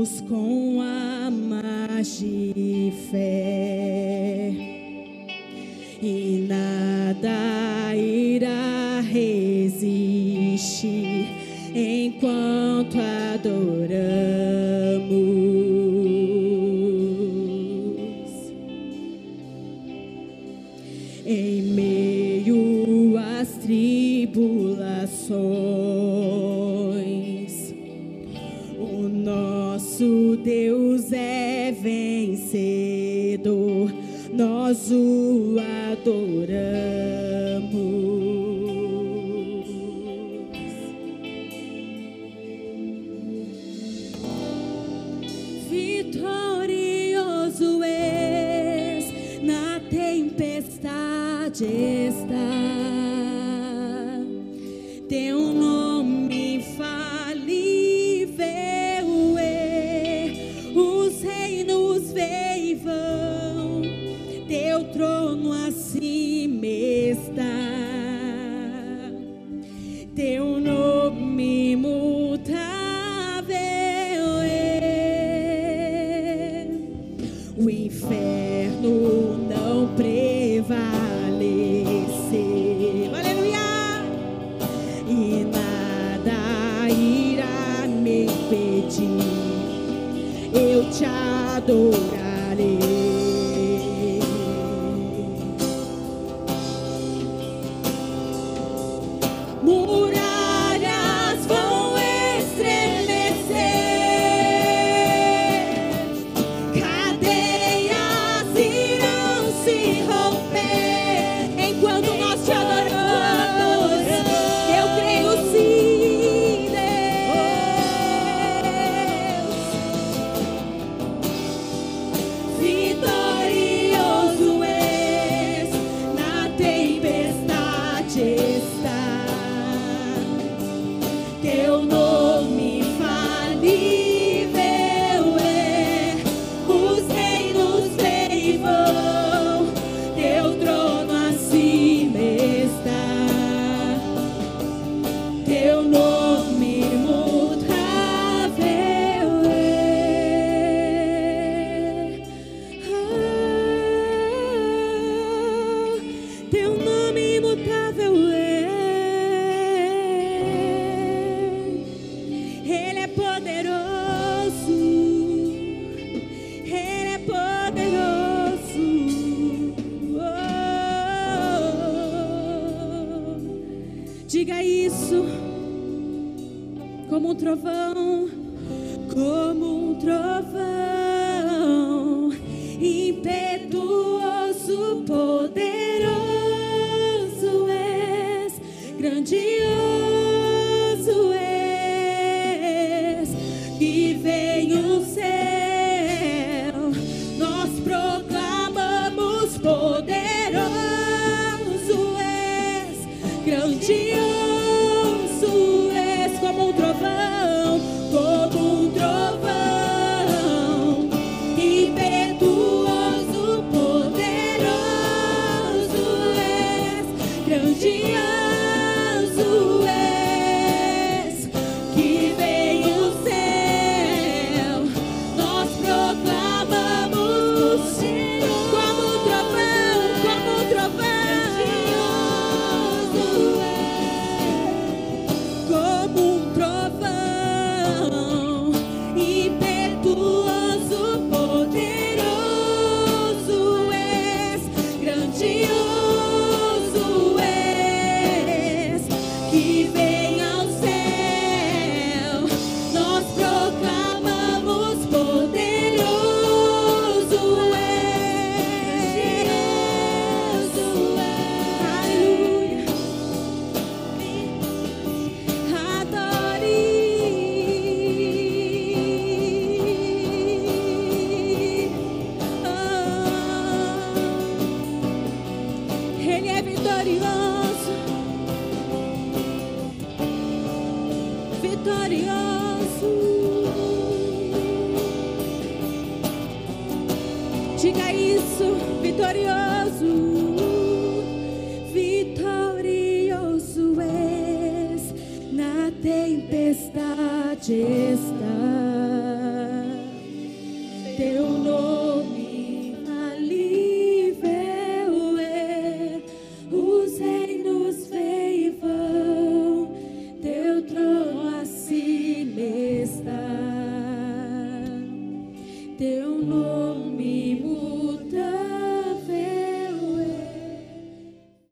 Com a magia fé e nada irá resistir. Nosso Deus é vencedor, nós o adoramos. Vitorioso és na tempestade. ti, eu te adorarei. Diga isso como um trovão, como um trovão impetuoso, poderoso és, grandioso és, que vem o céu, nós proclamamos poderoso és, grandioso. vitorioso. Diga isso, vitorioso. Vitorioso és na tempestade. Está.